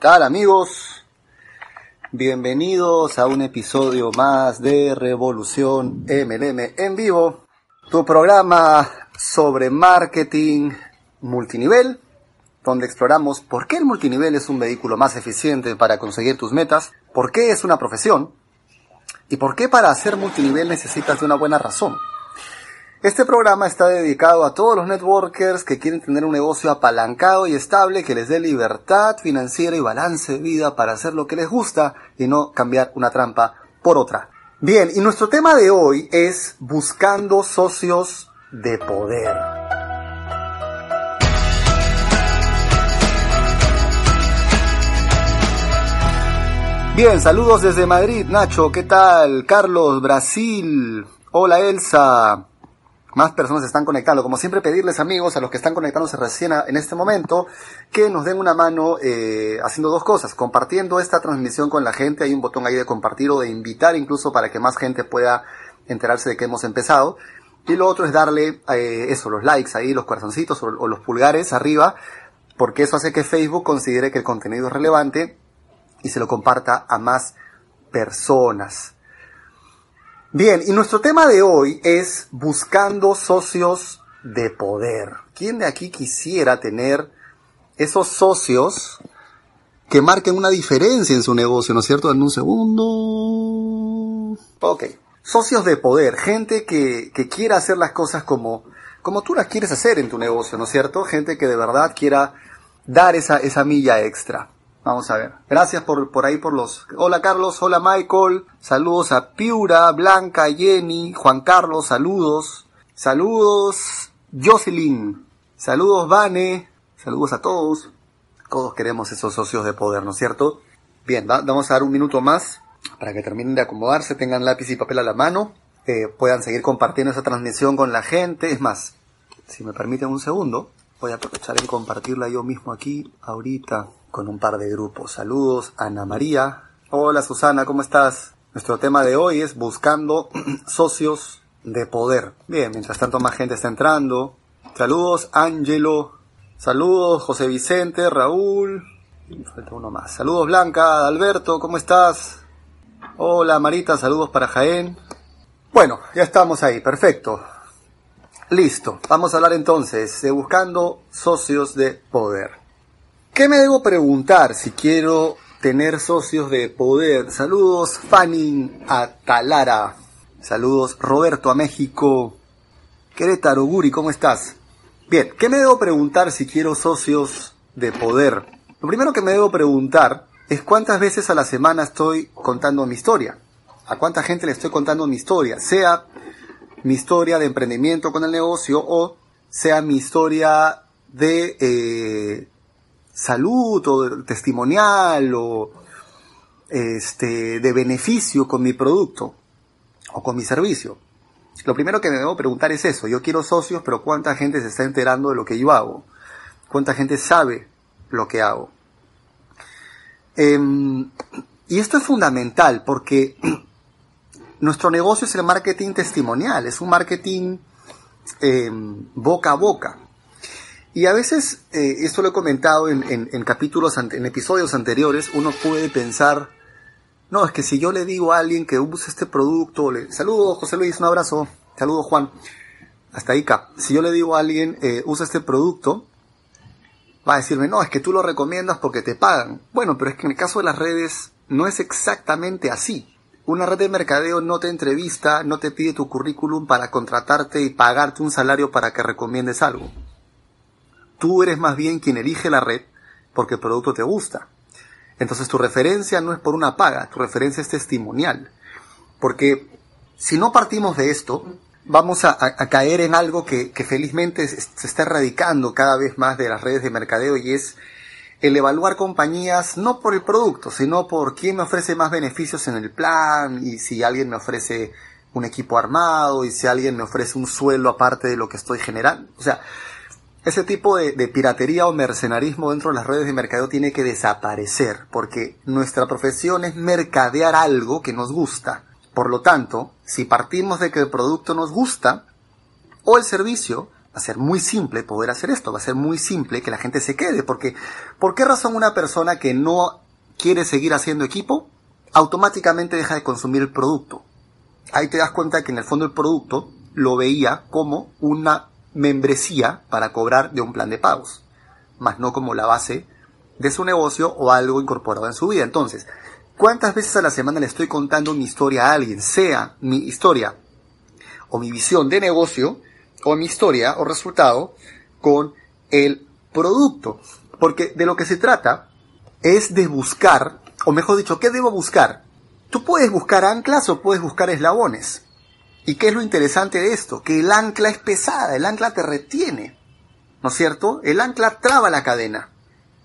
tal amigos? Bienvenidos a un episodio más de Revolución MLM en vivo, tu programa sobre marketing multinivel, donde exploramos por qué el multinivel es un vehículo más eficiente para conseguir tus metas, por qué es una profesión y por qué para hacer multinivel necesitas de una buena razón. Este programa está dedicado a todos los networkers que quieren tener un negocio apalancado y estable que les dé libertad financiera y balance de vida para hacer lo que les gusta y no cambiar una trampa por otra. Bien, y nuestro tema de hoy es buscando socios de poder. Bien, saludos desde Madrid, Nacho, ¿qué tal? Carlos, Brasil. Hola Elsa, más personas están conectando. Como siempre, pedirles amigos, a los que están conectándose recién en este momento, que nos den una mano eh, haciendo dos cosas. Compartiendo esta transmisión con la gente. Hay un botón ahí de compartir o de invitar incluso para que más gente pueda enterarse de que hemos empezado. Y lo otro es darle eh, eso, los likes ahí, los corazoncitos o los pulgares arriba, porque eso hace que Facebook considere que el contenido es relevante y se lo comparta a más personas. Bien, y nuestro tema de hoy es buscando socios de poder. ¿Quién de aquí quisiera tener esos socios que marquen una diferencia en su negocio, ¿no es cierto? En un segundo. Ok. Socios de poder, gente que, que quiera hacer las cosas como, como tú las quieres hacer en tu negocio, ¿no es cierto? Gente que de verdad quiera dar esa, esa milla extra. Vamos a ver. Gracias por, por ahí por los... Hola Carlos, hola Michael. Saludos a Piura, Blanca, Jenny, Juan Carlos, saludos. Saludos Jocelyn. Saludos Vane. Saludos a todos. Todos queremos esos socios de poder, ¿no es cierto? Bien, vamos a dar un minuto más para que terminen de acomodarse, tengan lápiz y papel a la mano, eh, puedan seguir compartiendo esa transmisión con la gente. Es más, si me permiten un segundo, voy a aprovechar en compartirla yo mismo aquí, ahorita con un par de grupos. Saludos, Ana María. Hola Susana, ¿cómo estás? Nuestro tema de hoy es buscando socios de poder. Bien, mientras tanto más gente está entrando. Saludos, Ángelo. Saludos, José Vicente, Raúl. Falta uno más. Saludos, Blanca, Alberto, ¿cómo estás? Hola, Marita, saludos para Jaén. Bueno, ya estamos ahí, perfecto. Listo, vamos a hablar entonces de buscando socios de poder. ¿Qué me debo preguntar si quiero tener socios de poder? Saludos Fanning a Talara. Saludos Roberto a México. Querétaro Guri, ¿cómo estás? Bien, ¿qué me debo preguntar si quiero socios de poder? Lo primero que me debo preguntar es cuántas veces a la semana estoy contando mi historia. ¿A cuánta gente le estoy contando mi historia? Sea mi historia de emprendimiento con el negocio o sea mi historia de eh, salud o testimonial o este, de beneficio con mi producto o con mi servicio. Lo primero que me debo preguntar es eso. Yo quiero socios, pero ¿cuánta gente se está enterando de lo que yo hago? ¿Cuánta gente sabe lo que hago? Em, y esto es fundamental porque nuestro negocio es el marketing testimonial, es un marketing em, boca a boca. Y a veces, eh, esto lo he comentado en, capítulos, en episodios anteriores, uno puede pensar, no, es que si yo le digo a alguien que use este producto, le, saludo José Luis, un abrazo, saludo Juan, hasta ahí, si yo le digo a alguien, eh, usa este producto, va a decirme, no, es que tú lo recomiendas porque te pagan. Bueno, pero es que en el caso de las redes no es exactamente así. Una red de mercadeo no te entrevista, no te pide tu currículum para contratarte y pagarte un salario para que recomiendes algo. Tú eres más bien quien elige la red porque el producto te gusta. Entonces tu referencia no es por una paga, tu referencia es testimonial. Porque si no partimos de esto, vamos a, caer en algo que, felizmente se está erradicando cada vez más de las redes de mercadeo y es el evaluar compañías no por el producto, sino por quién me ofrece más beneficios en el plan y si alguien me ofrece un equipo armado y si alguien me ofrece un suelo aparte de lo que estoy generando. O sea, ese tipo de, piratería o mercenarismo dentro de las redes de mercadeo tiene que desaparecer, porque nuestra profesión es mercadear algo que nos gusta. Por lo tanto, si partimos de que el producto nos gusta, o el servicio, Va a ser muy simple poder hacer esto, va a ser muy simple que la gente se quede, porque ¿por qué razón una persona que no quiere seguir haciendo equipo automáticamente deja de consumir el producto? Ahí te das cuenta que en el fondo el producto lo veía como una membresía para cobrar de un plan de pagos, más no como la base de su negocio o algo incorporado en su vida. Entonces, ¿cuántas veces a la semana le estoy contando mi historia a alguien? Sea mi historia o mi visión de negocio o mi historia o resultado con el producto. Porque de lo que se trata es de buscar, o mejor dicho, ¿qué debo buscar? Tú puedes buscar anclas o puedes buscar eslabones. ¿Y qué es lo interesante de esto? Que el ancla es pesada, el ancla te retiene. ¿No es cierto? El ancla traba la cadena.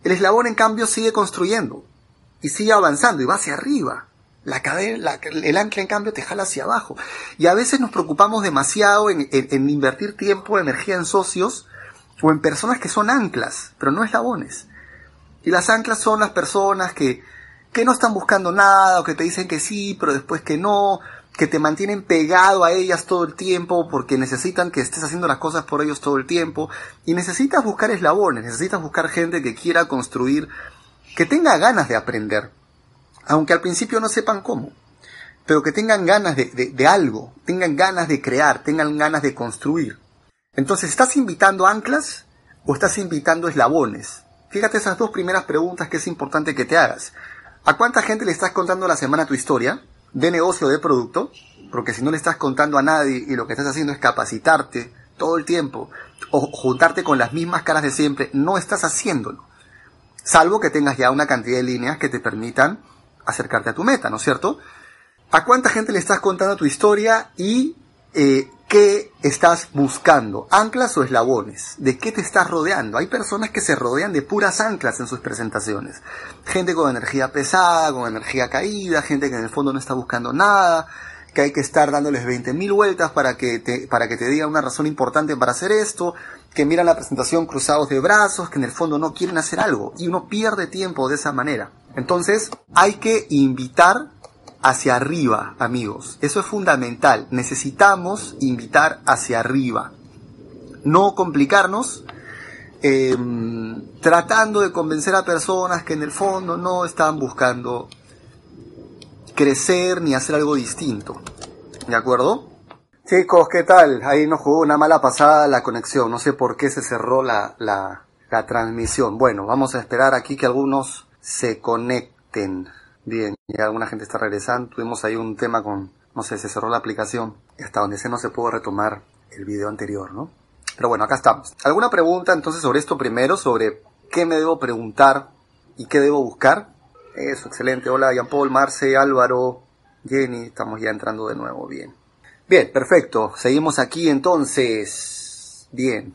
El eslabón, en cambio, sigue construyendo. Y sigue avanzando y va hacia arriba. La cadena, el ancla, en cambio, te jala hacia abajo. Y a veces nos preocupamos demasiado en, en invertir tiempo, energía en socios o en personas que son anclas, pero no eslabones. Y las anclas son las personas que, que no están buscando nada o que te dicen que sí, pero después que no, que te mantienen pegado a ellas todo el tiempo porque necesitan que estés haciendo las cosas por ellos todo el tiempo y necesitas buscar eslabones, necesitas buscar gente que quiera construir, que tenga ganas de aprender, aunque al principio no sepan cómo, pero que tengan ganas de, de, algo, tengan ganas de crear, tengan ganas de construir. Entonces, ¿estás invitando anclas o estás invitando eslabones? Fíjate esas dos primeras preguntas que es importante que te hagas. ¿A cuánta gente le estás contando la semana tu historia? de negocio de producto, porque si no le estás contando a nadie y lo que estás haciendo es capacitarte todo el tiempo o juntarte con las mismas caras de siempre, no estás haciéndolo. Salvo que tengas ya una cantidad de líneas que te permitan acercarte a tu meta, ¿no es cierto? ¿A cuánta gente le estás contando tu historia y eh, qué estás buscando? ¿Anclas o eslabones? ¿De qué te estás rodeando? Hay personas que se rodean de puras anclas en sus presentaciones. Gente con energía pesada, con energía caída, gente que en el fondo no está buscando nada, que hay que estar dándoles 20.000 vueltas para que, te, para que te diga una razón importante para hacer esto, que miran la presentación cruzados de brazos, que en el fondo no quieren hacer algo. Y uno pierde tiempo de esa manera. Entonces, hay que invitar hacia arriba, amigos. Eso es fundamental. Necesitamos invitar hacia arriba. No complicarnos em, tratando de convencer a personas que en el fondo no están buscando crecer ni hacer algo distinto. ¿De acuerdo? Chicos, ¿qué tal? Ahí nos jugó una mala pasada la conexión. No sé por qué se cerró la, la, la transmisión. Bueno, vamos a esperar aquí que algunos se conecten. Bien, ya alguna gente está regresando. Tuvimos ahí un tema con, no sé, se cerró la aplicación. Hasta donde se no se pudo retomar el video anterior, ¿no? Pero bueno, acá estamos. ¿Alguna pregunta entonces sobre esto primero? Sobre qué me debo preguntar y qué debo buscar. Eso, excelente. Hola, Jean Paul, Marce, Álvaro, Jenny. Estamos ya entrando de nuevo. Bien. Bien, perfecto. Seguimos aquí entonces. Bien.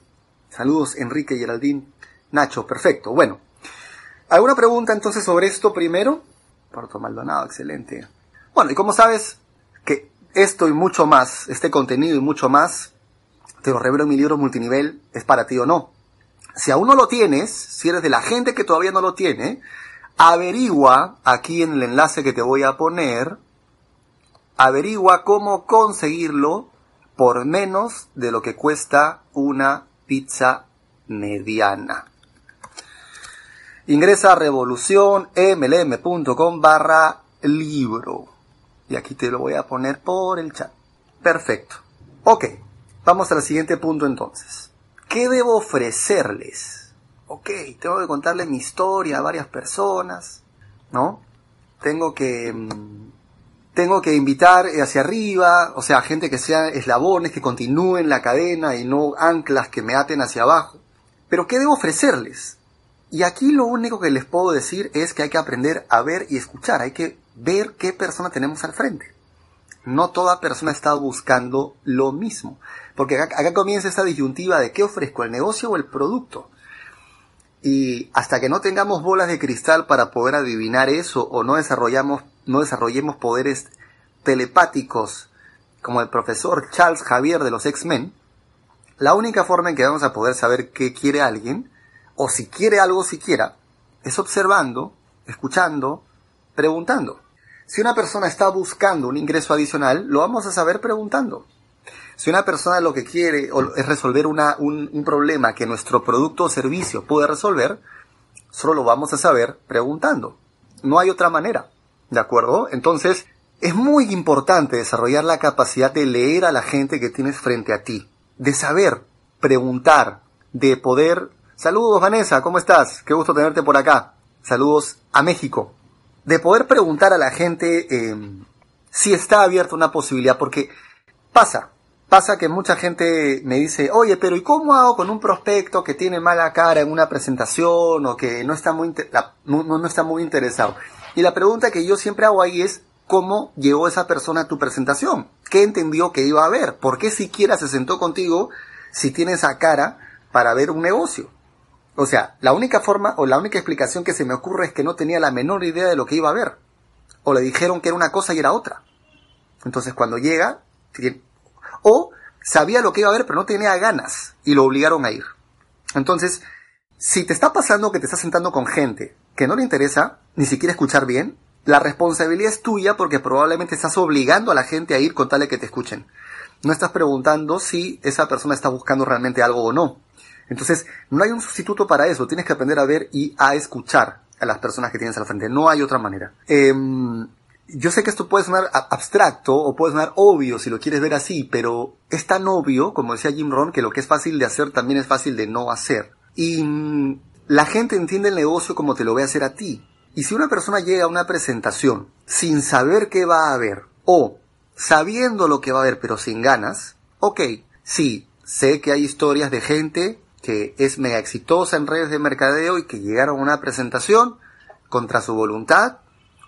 Saludos, Enrique, Geraldine, Nacho. Perfecto. Bueno. ¿Alguna pregunta entonces sobre esto primero? Puerto Maldonado, excelente. Bueno, y como sabes que esto y mucho más, este contenido y mucho más, te lo revelo en mi libro multinivel, es para ti o no. Si aún no lo tienes, si eres de la gente que todavía no lo tiene, averigua aquí en el enlace que te voy a poner, averigua cómo conseguirlo por menos de lo que cuesta una pizza mediana. Ingresa a revolucionmlm.com barra libro. Y aquí te lo voy a poner por el chat. Perfecto. Ok, vamos al siguiente punto entonces. ¿Qué debo ofrecerles? Ok, tengo que contarle mi historia a varias personas, ¿no? Tengo que... Mm, tengo que invitar hacia arriba, o sea, gente que sea eslabones, que continúen la cadena y no anclas que me aten hacia abajo. Pero ¿qué debo ofrecerles? Y aquí lo único que les puedo decir es que hay que aprender a ver y escuchar, hay que ver qué persona tenemos al frente. No toda persona está buscando lo mismo, porque acá, comienza esta disyuntiva de qué ofrezco, el negocio o el producto. Y hasta que no tengamos bolas de cristal para poder adivinar eso o no desarrollamos, no desarrollemos poderes telepáticos como el profesor Charles Javier de los X-Men, la única forma en que vamos a poder saber qué quiere alguien o si quiere algo siquiera, es observando, escuchando, preguntando. Si una persona está buscando un ingreso adicional, lo vamos a saber preguntando. Si una persona lo que quiere es resolver un problema que nuestro producto o servicio puede resolver, solo lo vamos a saber preguntando. No hay otra manera. ¿De acuerdo? Entonces, es muy importante desarrollar la capacidad de leer a la gente que tienes frente a ti, de saber preguntar, de poder... Saludos Vanessa, ¿cómo estás? Qué gusto tenerte por acá. Saludos a México. De poder preguntar a la gente eh, si está abierta una posibilidad, porque pasa, pasa que mucha gente me dice, oye, pero ¿y cómo hago con un prospecto que tiene mala cara en una presentación o que no está muy, no, está muy interesado? Y la pregunta que yo siempre hago ahí es, ¿cómo llegó esa persona a tu presentación? ¿Qué entendió que iba a ver? ¿Por qué siquiera se sentó contigo si tiene esa cara para ver un negocio? O sea, la única forma o la única explicación que se me ocurre es que no tenía la menor idea de lo que iba a ver. O le dijeron que era una cosa y era otra. Entonces cuando llega, sabía lo que iba a ver pero no tenía ganas y lo obligaron a ir. Entonces, si te está pasando que te estás sentando con gente que no le interesa ni siquiera escuchar bien, la responsabilidad es tuya porque probablemente estás obligando a la gente a ir con tal de que te escuchen. No estás preguntando si esa persona está buscando realmente algo o no. Entonces, no hay un sustituto para eso. Tienes que aprender a ver y a escuchar a las personas que tienes al frente. No hay otra manera. Em, yo sé que esto puede sonar abstracto o puede sonar obvio si lo quieres ver así, pero es tan obvio, como decía Jim Rohn, que lo que es fácil de hacer también es fácil de no hacer. Y mm, la gente entiende el negocio como te lo ve hacer a ti. Y si una persona llega a una presentación sin saber qué va a haber o sabiendo lo que va a haber pero sin ganas, ok, sí, sé que hay historias de gente que es mega exitosa en redes de mercadeo y que llegaron a una presentación contra su voluntad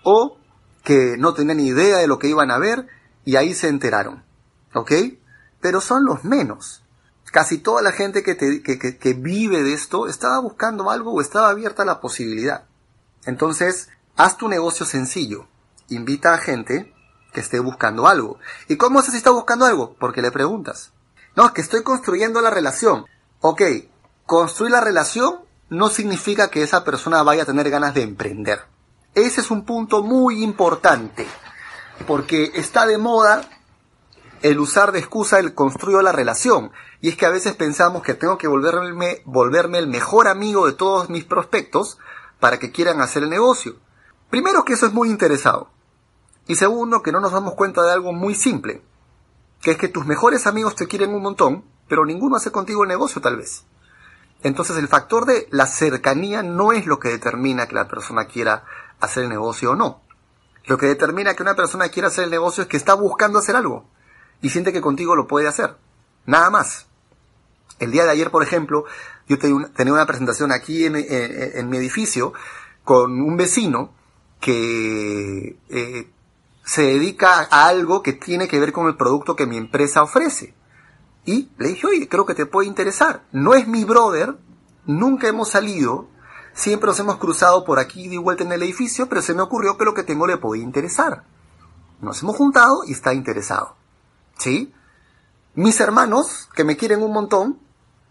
o que no tenían ni idea de lo que iban a ver y ahí se enteraron, ¿ok? Pero son los menos casi toda la gente que, que, vive de esto estaba buscando algo o estaba abierta a la posibilidad. Entonces, haz tu negocio sencillo. Invita a gente que esté buscando algo. ¿Y cómo sé si está buscando algo? Porque le preguntas. No, es que estoy construyendo la relación. Ok, construir la relación no significa que esa persona vaya a tener ganas de emprender. Ese es un punto muy importante. Porque está de moda el usar de excusa el construyo la relación. Y es que a veces pensamos que tengo que volverme, volverme el mejor amigo de todos mis prospectos para que quieran hacer el negocio. Primero que eso es muy interesado. Y segundo que no nos damos cuenta de algo muy simple. Que es que tus mejores amigos te quieren un montón, pero ninguno hace contigo el negocio tal vez. Entonces el factor de la cercanía no es lo que determina que la persona quiera hacer el negocio o no. Lo que determina que una persona quiera hacer el negocio es que está buscando hacer algo y siente que contigo lo puede hacer. Nada más. El día de ayer, por ejemplo, yo tenía una presentación aquí en, mi edificio con un vecino que eh, se dedica a algo que tiene que ver con el producto que mi empresa ofrece. Y le dije, oye, creo que te puede interesar. No es mi brother, nunca hemos salido, siempre nos hemos cruzado por aquí de vuelta en el edificio, pero se me ocurrió que lo que tengo le podía interesar. Nos hemos juntado y está interesado. ¿Sí? Mis hermanos, que me quieren un montón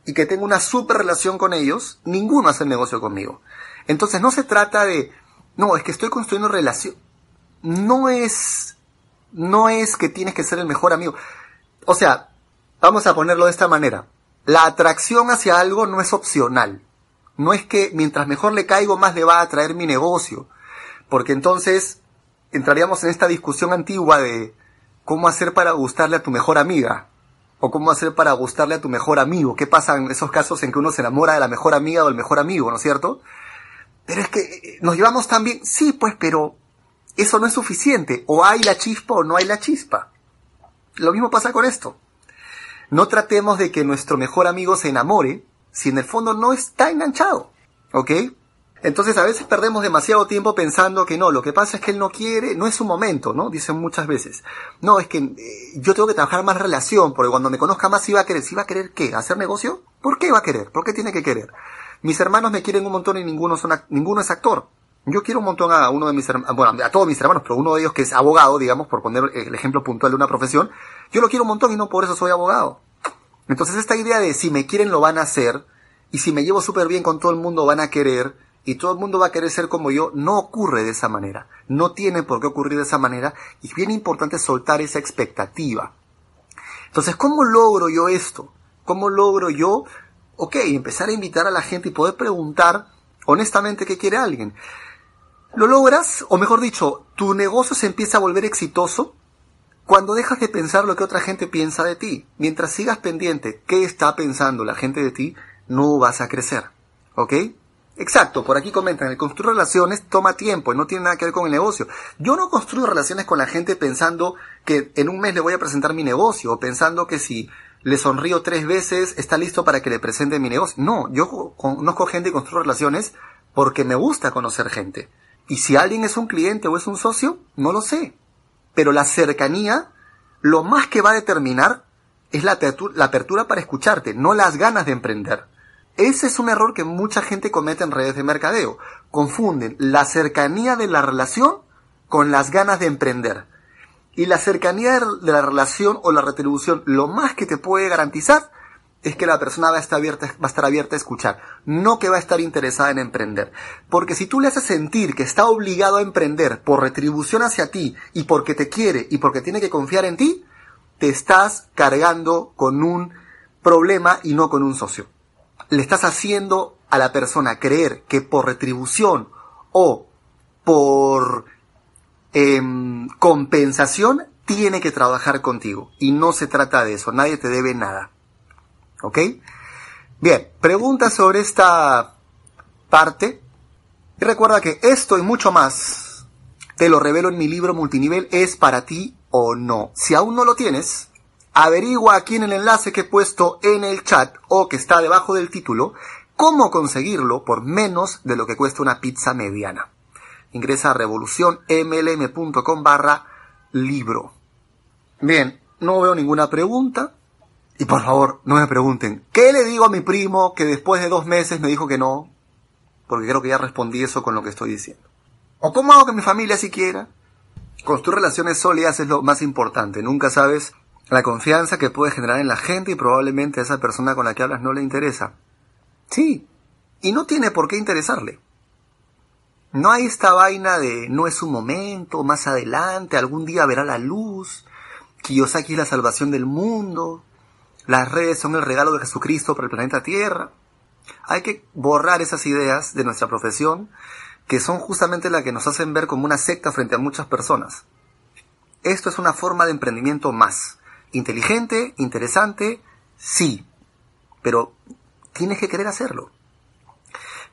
y que tengo una super relación con ellos, ninguno hace negocio conmigo. Entonces no se trata de, no, es que estoy construyendo relación. No es, no es que tienes que ser el mejor amigo. O sea, vamos a ponerlo de esta manera. La atracción hacia algo no es opcional. No es que mientras mejor le caigo, más le va a atraer mi negocio. Porque entonces entraríamos en esta discusión antigua de, cómo hacer para gustarle a tu mejor amiga. O cómo hacer para gustarle a tu mejor amigo. ¿Qué pasa en esos casos en que uno se enamora de la mejor amiga o del mejor amigo, ¿no es cierto? Pero es que eh, nos llevamos tan bien. Sí, pues, pero eso no es suficiente. O hay la chispa o no hay la chispa. Lo mismo pasa con esto. No tratemos de que nuestro mejor amigo se enamore si en el fondo no está enganchado. ¿Ok? Entonces a veces perdemos demasiado tiempo pensando que no, lo que pasa es que él no quiere, no es su momento, ¿no? Dicen muchas veces. No, es que eh, yo tengo que trabajar más relación, porque cuando me conozca más, si va a querer, si va a querer qué, hacer negocio, ¿por qué va a querer? ¿Por qué tiene que querer? Mis hermanos me quieren un montón y ninguno, son, ninguno es actor. Yo quiero un montón a uno de mis hermanos, bueno, a todos mis hermanos, pero uno de ellos que es abogado, digamos, por poner el ejemplo puntual de una profesión, yo lo quiero un montón y no por eso soy abogado. Entonces esta idea de si me quieren lo van a hacer, y si me llevo súper bien con todo el mundo van a querer, y todo el mundo va a querer ser como yo, no ocurre de esa manera. No tiene por qué ocurrir de esa manera y es bien importante soltar esa expectativa. Entonces, ¿cómo logro yo esto? ¿Cómo logro yo, ok, empezar a invitar a la gente y poder preguntar honestamente qué quiere alguien? Lo logras, o mejor dicho, tu negocio se empieza a volver exitoso cuando dejas de pensar lo que otra gente piensa de ti. Mientras sigas pendiente qué está pensando la gente de ti, no vas a crecer. ¿Ok? Exacto, por aquí comentan, el construir relaciones toma tiempo y no tiene nada que ver con el negocio. Yo no construyo relaciones con la gente pensando que en un mes le voy a presentar mi negocio o pensando que si le sonrío tres veces está listo para que le presente mi negocio. No, yo conozco gente y construyo relaciones porque me gusta conocer gente. Y si alguien es un cliente o es un socio, no lo sé. Pero la cercanía, lo más que va a determinar es la apertura, para escucharte, no las ganas de emprender. Ese es un error que mucha gente comete en redes de mercadeo. Confunden la cercanía de la relación con las ganas de emprender. Y la cercanía de la relación o la retribución, lo más que te puede garantizar es que la persona va a, estar abierta, va a estar abierta a escuchar, no que va a estar interesada en emprender. Porque si tú le haces sentir que está obligado a emprender por retribución hacia ti y porque te quiere y porque tiene que confiar en ti, te estás cargando con un problema y no con un socio. Le estás haciendo a la persona creer que por retribución o por em, compensación tiene que trabajar contigo. Y no se trata de eso, nadie te debe nada. ¿Ok? Bien, preguntas sobre esta parte. Y recuerda que esto y mucho más te lo revelo en mi libro multinivel es para ti o no. Si aún no lo tienes, averigua aquí en el enlace que he puesto en el chat o que está debajo del título cómo conseguirlo por menos de lo que cuesta una pizza mediana. Ingresa a revolucionmlm.com barra libro. Bien, no veo ninguna pregunta. Y por favor, no me pregunten, ¿qué le digo a mi primo que después de dos meses me dijo que no? Porque creo que ya respondí eso con lo que estoy diciendo. ¿O cómo hago que mi familia siquiera? Construir relaciones sólidas es lo más importante. Nunca sabes la confianza que puede generar en la gente y probablemente a esa persona con la que hablas no le interesa. Sí, y no tiene por qué interesarle. No hay esta vaina de no es un momento, más adelante, algún día verá la luz, Kiyosaki es la salvación del mundo, las redes son el regalo de Jesucristo para el planeta Tierra. Hay que borrar esas ideas de nuestra profesión, que son justamente las que nos hacen ver como una secta frente a muchas personas. Esto es una forma de emprendimiento más. Inteligente, interesante, sí, pero tienes que querer hacerlo.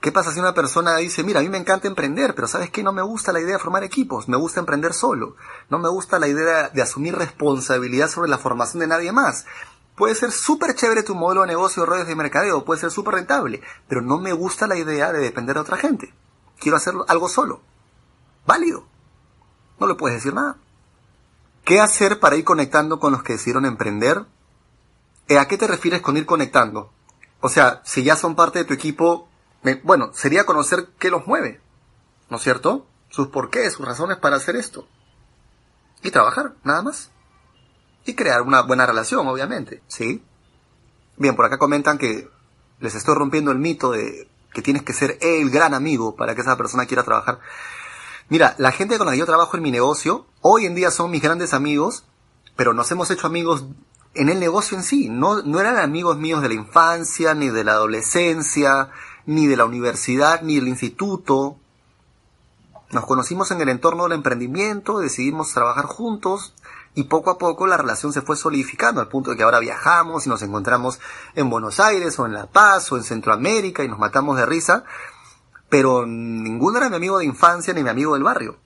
¿Qué pasa si una persona dice, mira, a mí me encanta emprender, pero sabes que no me gusta la idea de formar equipos, me gusta emprender solo, no me gusta la idea de asumir responsabilidad sobre la formación de nadie más, Puede ser súper chévere tu modelo de negocio, redes de mercadeo, puede ser súper rentable, pero no me gusta la idea de depender de otra gente. Quiero hacer algo solo. Válido. No le puedes decir nada. ¿Qué hacer para ir conectando con los que decidieron emprender? Eh, ¿A qué te refieres con ir conectando? O sea, si ya son parte de tu equipo, bueno, sería conocer qué los mueve, ¿no es cierto? Sus porqués, sus razones para hacer esto. Y trabajar, nada más y crear una buena relación, obviamente, ¿sí? Bien, por acá comentan que les estoy rompiendo el mito de que tienes que ser el gran amigo para que esa persona quiera trabajar. Mira, la gente con la que yo trabajo en mi negocio, hoy en día son mis grandes amigos, pero nos hemos hecho amigos en el negocio en sí. No, no eran amigos míos de la infancia, ni de la adolescencia, ni de la universidad, ni del instituto. Nos conocimos en el entorno del emprendimiento, decidimos trabajar juntos, y poco a poco la relación se fue solidificando al punto de que ahora viajamos y nos encontramos en Buenos Aires o en La Paz o en Centroamérica y nos matamos de risa, pero ninguno era mi amigo de infancia ni mi amigo del barrio.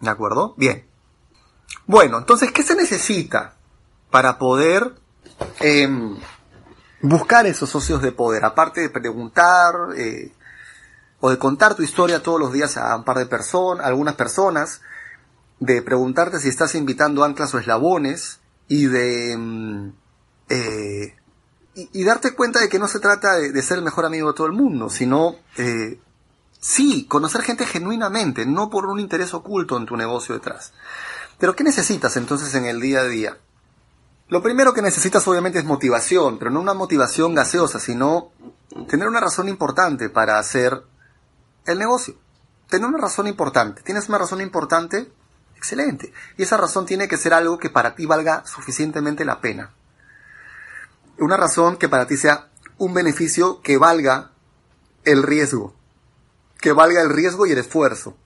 ¿De acuerdo? Bien. Bueno, entonces, ¿qué se necesita para poder em, buscar esos socios de poder? Aparte de preguntar eh, o de contar tu historia todos los días a un par de personas, algunas personas, de preguntarte si estás invitando anclas o eslabones y de... Mm, eh, y, darte cuenta de que no se trata de, ser el mejor amigo de todo el mundo, sino... Eh, sí, conocer gente genuinamente, no por un interés oculto en tu negocio detrás. Pero ¿qué necesitas entonces en el día a día? Lo primero que necesitas obviamente es motivación, pero no una motivación gaseosa, sino tener una razón importante para hacer el negocio. Tener una razón importante. ¿Tienes una razón importante? Excelente. Y esa razón tiene que ser algo que para ti valga suficientemente la pena. una razón que para ti sea un beneficio que valga el riesgo, que valga el riesgo y el esfuerzo.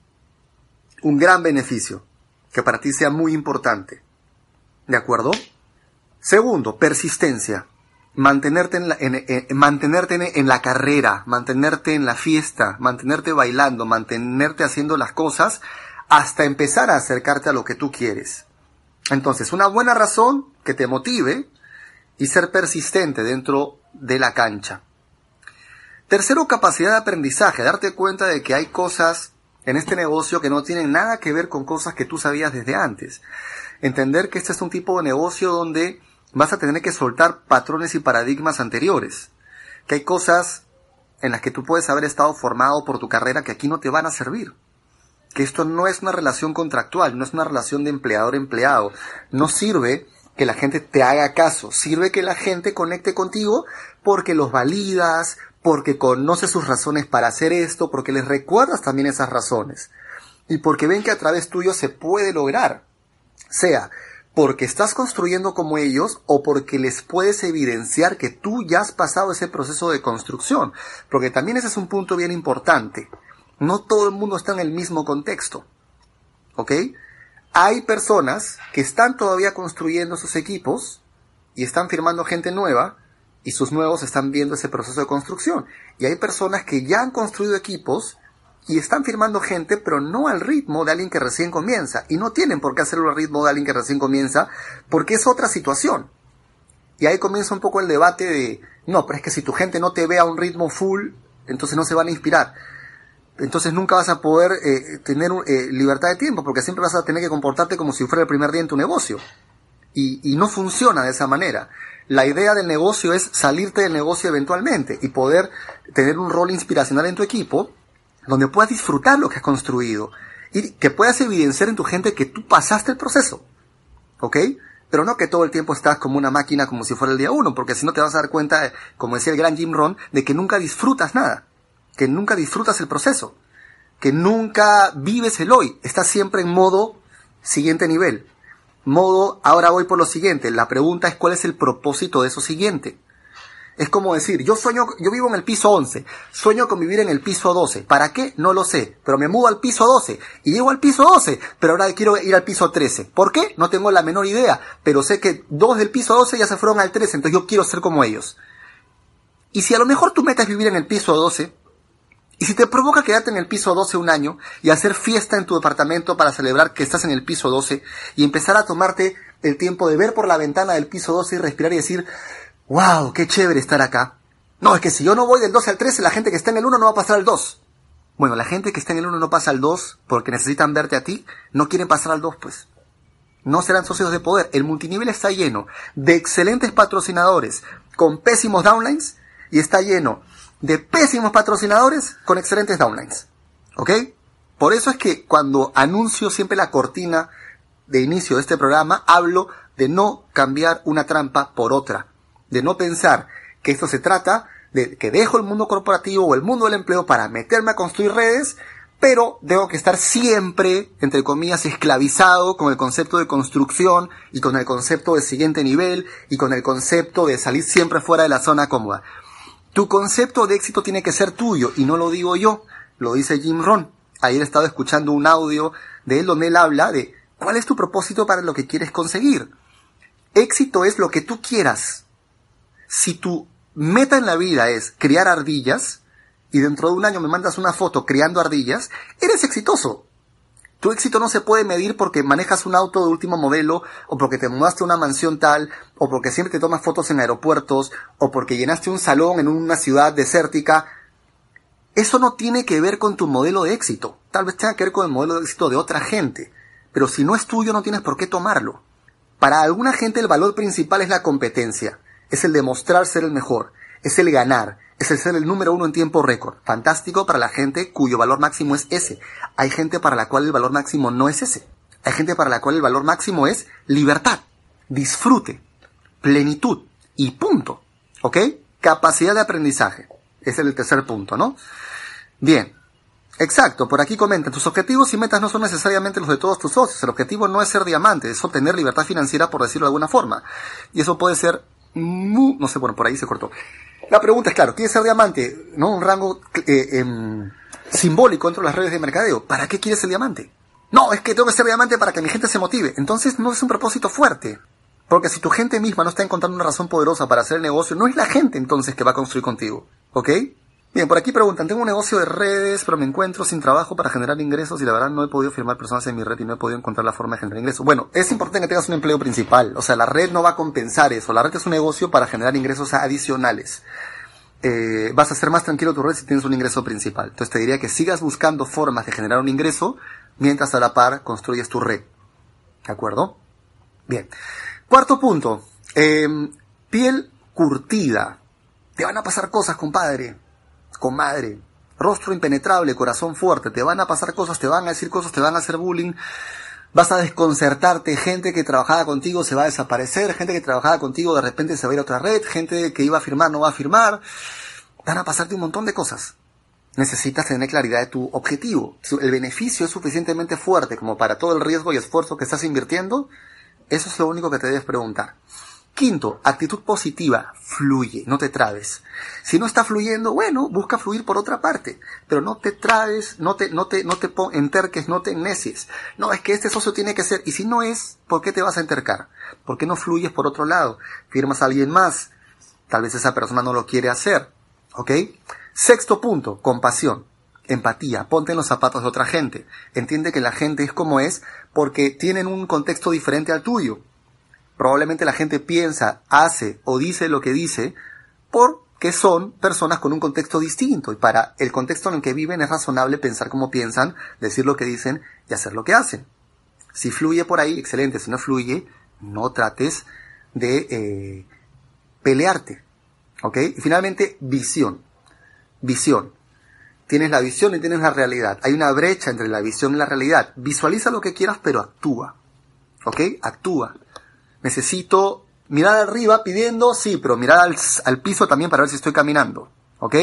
Un gran beneficio, que para ti sea muy importante. ¿De acuerdo? Segundo, persistencia. Mantenerte en, la, mantenerte en la carrera, mantenerte en la fiesta, mantenerte bailando, mantenerte haciendo las cosas hasta empezar a acercarte a lo que tú quieres. Entonces, una buena razón que te motive y ser persistente dentro de la cancha. Tercero, capacidad de aprendizaje, darte cuenta de que hay cosas en este negocio que no tienen nada que ver con cosas que tú sabías desde antes. Entender que este es un tipo de negocio donde vas a tener que soltar patrones y paradigmas anteriores. Que hay cosas en las que tú puedes haber estado formado por tu carrera que aquí no te van a servir. Que esto no es una relación contractual, no es una relación de empleador-empleado. No sirve que la gente te haga caso, sirve que la gente conecte contigo porque los validas, porque conoces sus razones para hacer esto, porque les recuerdas también esas razones y porque ven que a través tuyo se puede lograr, sea porque estás construyendo como ellos o porque les puedes evidenciar que tú ya has pasado ese proceso de construcción, porque también ese es un punto bien importante. No todo el mundo está en el mismo contexto. ¿Ok? hay personas que están todavía construyendo sus equipos y están firmando gente nueva y sus nuevos están viendo ese proceso de construcción. Y hay personas que ya han construido equipos y están firmando gente, pero no al ritmo de alguien que recién comienza. Y no tienen por qué hacerlo al ritmo de alguien que recién comienza, porque es otra situación. Y ahí comienza un poco el debate de, no, pero es que si tu gente no te ve a un ritmo full, entonces no se van a inspirar entonces nunca vas a poder eh, tener eh, libertad de tiempo, porque siempre vas a tener que comportarte como si fuera el primer día en tu negocio. Y, y, no funciona de esa manera. La idea del negocio es salirte del negocio eventualmente y poder tener un rol inspiracional en tu equipo donde puedas disfrutar lo que has construido y que puedas evidenciar en tu gente que tú pasaste el proceso. ¿Ok? Pero no que todo el tiempo estás como una máquina como si fuera el día uno, porque si no te vas a dar cuenta, como decía el gran Jim Ron, de que nunca disfrutas nada que nunca disfrutas el proceso, que nunca vives el hoy, estás siempre en modo siguiente nivel, modo ahora voy por lo siguiente. La pregunta es cuál es el propósito de eso siguiente. Es como decir, yo sueño, yo vivo en el piso 11, sueño con vivir en el piso 12. ¿Para qué? No lo sé, pero me mudo al piso 12 y llego al piso 12, pero ahora quiero ir al piso 13. ¿Por qué? No tengo la menor idea, pero sé que dos del piso 12 ya se fueron al 13, entonces yo quiero ser como ellos. Y si a lo mejor tu meta es vivir en el piso 12, y si te provoca quedarte en el piso 12 un año y hacer fiesta en tu departamento para celebrar que estás en el piso 12 y empezar a tomarte el tiempo de ver por la ventana del piso 12 y respirar y decir, wow, qué chévere estar acá. No, es que si yo no voy del 12 al 13, la gente que está en el 1 no va a pasar al 2. Bueno, la gente que está en el 1 no pasa al 2 porque necesitan verte a ti, no quieren pasar al 2, pues. No serán socios de poder. El multinivel está lleno de excelentes patrocinadores con pésimos downlines y está lleno de pésimos patrocinadores con excelentes downlines. ¿Ok? Por eso es que cuando anuncio siempre la cortina de inicio de este programa, hablo de no cambiar una trampa por otra. De no pensar que esto se trata de que dejo el mundo corporativo o el mundo del empleo para meterme a construir redes, pero tengo que estar siempre, entre comillas, esclavizado con el concepto de construcción y con el concepto de siguiente nivel y con el concepto de salir siempre fuera de la zona cómoda. Tu concepto de éxito tiene que ser tuyo y no lo digo yo, lo dice Jim Ron. Ayer he estado escuchando un audio de él donde él habla de cuál es tu propósito para lo que quieres conseguir. Éxito es lo que tú quieras. Si tu meta en la vida es criar ardillas y dentro de un año me mandas una foto criando ardillas, eres exitoso. Tu éxito no se puede medir porque manejas un auto de último modelo, o porque te mudaste a una mansión tal, o porque siempre te tomas fotos en aeropuertos, o porque llenaste un salón en una ciudad desértica. Eso no tiene que ver con tu modelo de éxito. Tal vez tenga que ver con el modelo de éxito de otra gente. Pero si no es tuyo, no tienes por qué tomarlo. Para alguna gente el valor principal es la competencia. Es el demostrar ser el mejor. Es el ganar es el ser el número uno en tiempo récord. Fantástico para la gente cuyo valor máximo es ese. Hay gente para la cual el valor máximo no es ese. Hay gente para la cual el valor máximo es libertad, disfrute, plenitud y punto. ¿Ok? Capacidad de aprendizaje. Ese es el tercer punto, ¿no? Bien. Exacto, por aquí comentan, tus objetivos y metas no son necesariamente los de todos tus socios. El objetivo no es ser diamante, es obtener libertad financiera, por decirlo de alguna forma. Y eso puede ser no sé, bueno, por ahí se cortó. La pregunta es, claro, ¿quiere ser diamante? ¿No? Un rango eh, em, simbólico dentro de las redes de mercadeo. ¿Para qué quieres ser diamante? No, es que tengo que ser diamante para que mi gente se motive. Entonces no es un propósito fuerte. Porque si tu gente misma no está encontrando una razón poderosa para hacer el negocio, no es la gente entonces que va a construir contigo. ¿Ok? Bien, por aquí preguntan, tengo un negocio de redes, pero me encuentro sin trabajo para generar ingresos y la verdad no he podido firmar personas en mi red y no he podido encontrar la forma de generar ingresos. Bueno, es importante que tengas un empleo principal, o sea, la red no va a compensar eso, la red es un negocio para generar ingresos adicionales. Eh, vas a ser más tranquilo tu red si tienes un ingreso principal. Entonces te diría que sigas buscando formas de generar un ingreso mientras a la par construyes tu red. ¿De acuerdo? Bien. Cuarto punto. Em, piel curtida. Te van a pasar cosas, compadre comadre, rostro impenetrable, corazón fuerte, te van a pasar cosas, te van a decir cosas, te van a hacer bullying, vas a desconcertarte, gente que trabajaba contigo se va a desaparecer, gente que trabajaba contigo de repente se va a ir a otra red, gente que iba a firmar no va a firmar, van a pasarte un montón de cosas. Necesitas tener claridad de tu objetivo. El beneficio es suficientemente fuerte como para todo el riesgo y esfuerzo que estás invirtiendo, eso es lo único que te debes preguntar. Quinto, actitud positiva, fluye, no te trabes. Si no está fluyendo, bueno, busca fluir por otra parte, pero no te trabes, no te, no te, no te enterques, no te ennecies. No, es que este socio tiene que ser, y si no es, ¿por qué te vas a entercar? ¿Por qué no fluyes por otro lado? Firmas a alguien más, tal vez esa persona no lo quiere hacer, ¿ok? Sexto punto, compasión, empatía, ponte en los zapatos de otra gente. Entiende que la gente es como es porque tienen un contexto diferente al tuyo probablemente la gente piensa, hace o dice lo que dice porque son personas con un contexto distinto y para el contexto en el que viven es razonable pensar como piensan, decir lo que dicen y hacer lo que hacen. Si fluye por ahí, excelente, si no fluye, no trates de eh, pelearte. ¿Ok? Y finalmente, visión. Visión. Tienes la visión y tienes la realidad. Hay una brecha entre la visión y la realidad. Visualiza lo que quieras, pero actúa. ¿Ok? Actúa necesito mirar arriba pidiendo, sí, pero mirar al, piso también para ver si estoy caminando, ¿ok?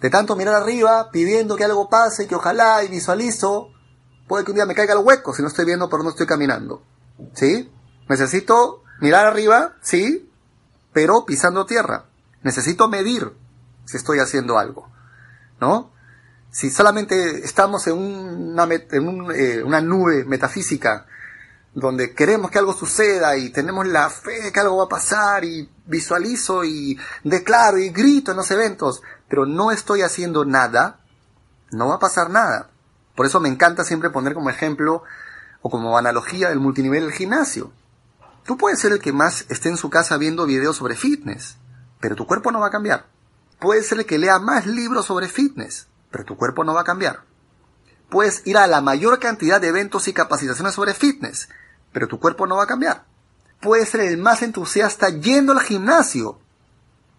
De tanto mirar arriba pidiendo que algo pase, que ojalá y visualizo, puede que un día me caiga el hueco si no estoy viendo por no estoy caminando, ¿sí? Necesito mirar arriba, sí, pero pisando tierra. Necesito medir si estoy haciendo algo, ¿no? Si solamente estamos en una, en eh, una nube metafísica donde queremos que algo suceda y tenemos la fe de que algo va a pasar y visualizo y declaro y grito en los eventos, pero no estoy haciendo nada, no va a pasar nada. Por eso me encanta siempre poner como ejemplo o como analogía el multinivel del gimnasio. Tú puedes ser el que más esté en su casa viendo videos sobre fitness, pero tu cuerpo no va a cambiar. Puedes ser el que lea más libros sobre fitness, pero tu cuerpo no va a cambiar. Puedes ir a la mayor cantidad de eventos y capacitaciones sobre fitness, pero tu cuerpo no va a cambiar. Puedes ser el más entusiasta yendo al gimnasio,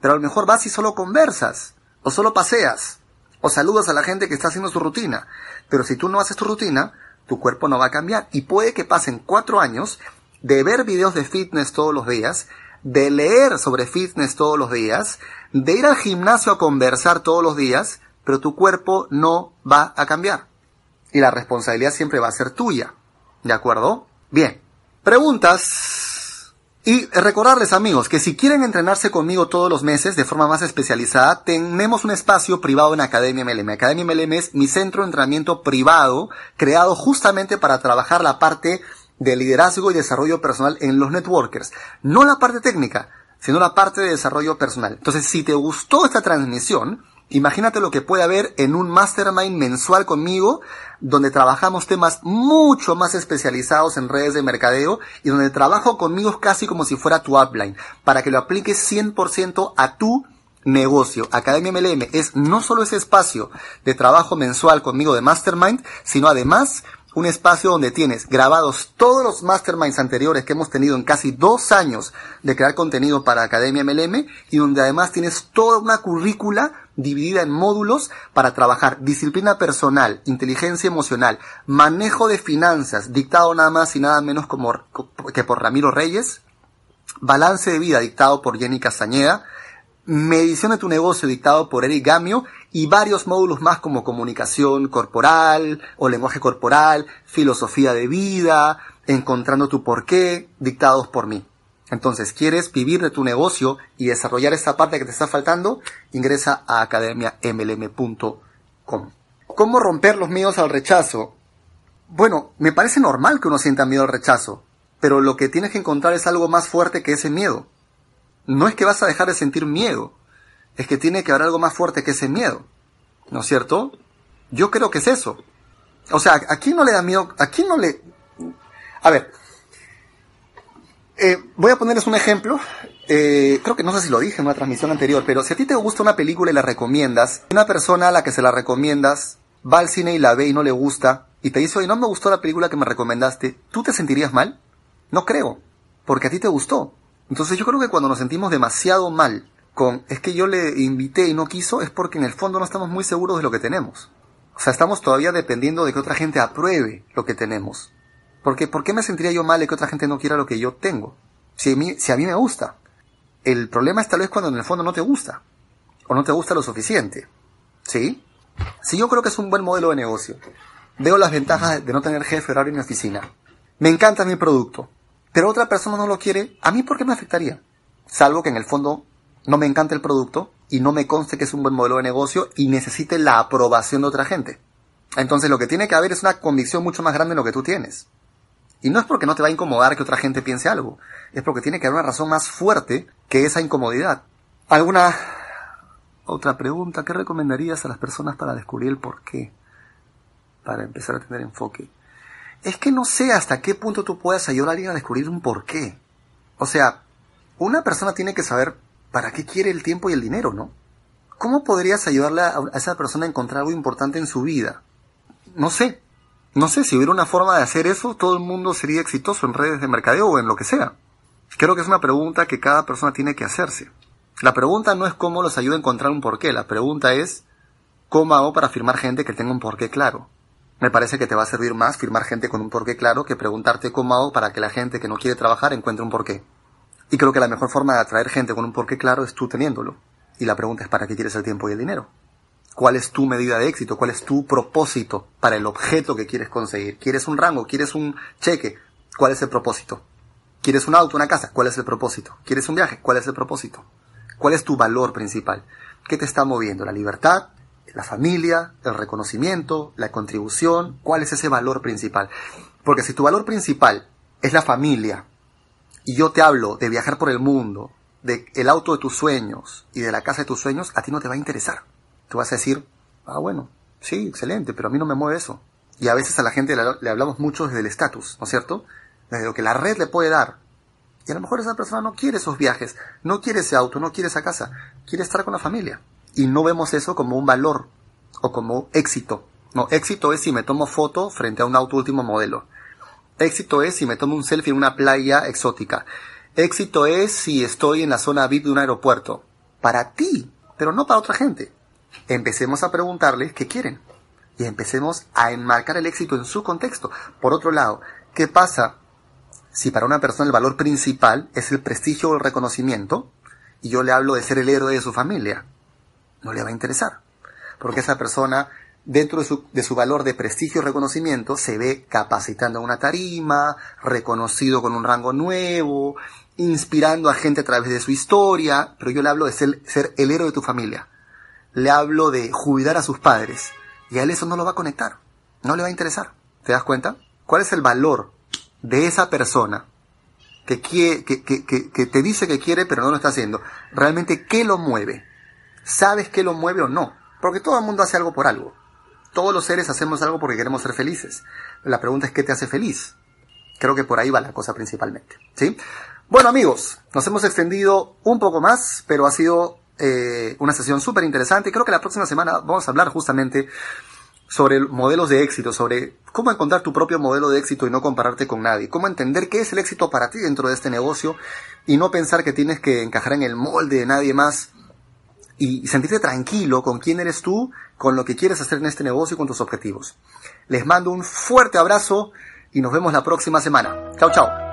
pero a lo mejor vas y solo conversas, o solo paseas, o saludas a la gente que está haciendo su rutina. Pero si tú no haces tu rutina, tu cuerpo no va a cambiar. Y puede que pasen cuatro años de ver videos de fitness todos los días, de leer sobre fitness todos los días, de ir al gimnasio a conversar todos los días, pero tu cuerpo no va a cambiar. Y la responsabilidad siempre va a ser tuya. ¿De acuerdo? Bien. Preguntas. Y recordarles amigos que si quieren entrenarse conmigo todos los meses de forma más especializada, tenemos un espacio privado en Academia MLM. Academia MLM es mi centro de entrenamiento privado creado justamente para trabajar la parte de liderazgo y desarrollo personal en los networkers. No la parte técnica, sino la parte de desarrollo personal. Entonces, si te gustó esta transmisión, Imagínate lo que puede haber en un mastermind mensual conmigo, donde trabajamos temas mucho más especializados en redes de mercadeo y donde trabajo conmigo casi como si fuera tu upline, para que lo apliques 100% a tu negocio. Academia MLM es no solo ese espacio de trabajo mensual conmigo de mastermind, sino además un espacio donde tienes grabados todos los masterminds anteriores que hemos tenido en casi dos años de crear contenido para Academia MLM y donde además tienes toda una currícula dividida en módulos para trabajar disciplina personal, inteligencia emocional, manejo de finanzas, dictado nada más y nada menos como, que por Ramiro Reyes, balance de vida dictado por Jenny Castañeda, medición de tu negocio dictado por Eric Gamio y varios módulos más como comunicación corporal o lenguaje corporal, filosofía de vida, encontrando tu porqué, dictados por mí. Entonces, ¿quieres vivir de tu negocio y desarrollar esta parte que te está faltando? Ingresa a academiamlm.com. ¿Cómo romper los miedos al rechazo? Bueno, me parece normal que uno sienta miedo al rechazo, pero lo que tienes que encontrar es algo más fuerte que ese miedo. No es que vas a dejar de sentir miedo, es que tiene que haber algo más fuerte que ese miedo. ¿No es cierto? Yo creo que es eso. O sea, ¿a quién no le da miedo? ¿A quién no le... A ver, eh, voy a ponerles un ejemplo. Eh, creo que no sé si lo dije en una transmisión anterior, pero si a ti te gusta una película y la recomiendas, una persona a la que se la recomiendas va al cine y la ve y no le gusta, y te dice, oye, no me gustó la película que me recomendaste, ¿tú te sentirías mal? No creo, porque a ti te gustó. Entonces yo creo que cuando nos sentimos demasiado mal con, es que yo le invité y no quiso, es porque en el fondo no estamos muy seguros de lo que tenemos. O sea, estamos todavía dependiendo de que otra gente apruebe lo que tenemos. Porque, ¿por qué me sentiría yo mal de que otra gente no quiera lo que yo tengo? Si a mí, si me gusta. El problema es tal vez cuando en el fondo no te gusta. O no te gusta lo suficiente. ¿Sí? Sí, yo creo que es un buen modelo de negocio. Veo las ventajas de no tener jefe horario en mi oficina. Me encanta mi producto. Pero otra persona no lo quiere. ¿A mí por qué me afectaría? Salvo que en el fondo no me encanta el producto y no me conste que es un buen modelo de negocio y necesite la aprobación de otra gente. Entonces lo que tiene que haber es una convicción mucho más grande en lo que tú tienes. Y no es porque no te va a incomodar que otra gente piense algo, es porque tiene que haber una razón más fuerte que esa incomodidad. ¿Alguna otra pregunta? ¿Qué recomendarías a las personas para descubrir el por qué? Para empezar a tener enfoque. Es que no sé hasta qué punto tú puedas ayudar a alguien a descubrir un por qué. O sea, una persona tiene que saber para qué quiere el tiempo y el dinero, ¿no? ¿Cómo podrías ayudarle a esa persona a encontrar algo importante en su vida? No sé, no sé, si hubiera una forma de hacer eso, todo el mundo sería exitoso en redes de mercadeo o en lo que sea. Creo que es una pregunta que cada persona tiene que hacerse. La pregunta no es cómo los ayuda a encontrar un porqué, la pregunta es cómo hago para firmar gente que tenga un porqué claro. Me parece que te va a servir más firmar gente con un porqué claro que preguntarte cómo hago para que la gente que no quiere trabajar encuentre un porqué. Y creo que la mejor forma de atraer gente con un porqué claro es tú teniéndolo. Y la pregunta es para qué quieres el tiempo y el dinero cuál es tu medida de éxito, cuál es tu propósito para el objeto que quieres conseguir. ¿Quieres un rango? ¿Quieres un cheque? ¿Cuál es el propósito? ¿Quieres un auto, una casa? ¿Cuál es el propósito? ¿Quieres un viaje? ¿Cuál es el propósito? ¿Cuál es tu valor principal? ¿Qué te está moviendo? ¿La libertad? ¿La familia? ¿El reconocimiento? ¿La contribución? ¿Cuál es ese valor principal? Porque si tu valor principal es la familia, y yo te hablo de viajar por el mundo, de el auto de tus sueños y de la casa de tus sueños, a ti no te va a interesar. Tú vas a decir, ah, bueno, sí, excelente, pero a mí no me mueve eso. Y a veces a la gente le, hablamos mucho desde el estatus, ¿no es cierto? Desde lo que la red le puede dar. Y a lo mejor esa persona no quiere esos viajes, no quiere ese auto, no quiere esa casa, quiere estar con la familia. Y no vemos eso como un valor o como éxito. No, éxito es si me tomo foto frente a un auto último modelo. Éxito es si me tomo un selfie en una playa exótica. Éxito es si estoy en la zona VIP de un aeropuerto. Para ti, pero no para otra gente empecemos a preguntarles qué quieren y empecemos a enmarcar el éxito en su contexto. Por otro lado, ¿qué pasa si para una persona el valor principal es el prestigio o el reconocimiento y yo le hablo de ser el héroe de su familia? No le va a interesar, porque esa persona dentro de su, de su valor de prestigio y reconocimiento se ve capacitando en una tarima, reconocido con un rango nuevo, inspirando a gente a través de su historia, pero yo le hablo de ser el héroe de tu familia le hablo de jubilar a sus padres y a él eso no lo va a conectar, no le va a interesar. ¿Te das cuenta? ¿Cuál es el valor de esa persona que, quiere, que, que, que, te dice que quiere pero no lo está haciendo? ¿Realmente qué lo mueve? ¿Sabes qué lo mueve o no? Porque todo el mundo hace algo por algo. Todos los seres hacemos algo porque queremos ser felices. La pregunta es ¿qué te hace feliz? Creo que por ahí va la cosa principalmente. ¿Sí? Bueno amigos, nos hemos extendido un poco más, pero ha sido eh, una sesión súper interesante. Creo que la próxima semana vamos a hablar justamente sobre modelos de éxito, sobre cómo encontrar tu propio modelo de éxito y no compararte con nadie, cómo entender qué es el éxito para ti dentro de este negocio y no pensar que tienes que encajar en el molde de nadie más y sentirte tranquilo con quién eres tú, con lo que quieres hacer en este negocio y con tus objetivos. Les mando un fuerte abrazo y nos vemos la próxima semana. Chao, chao.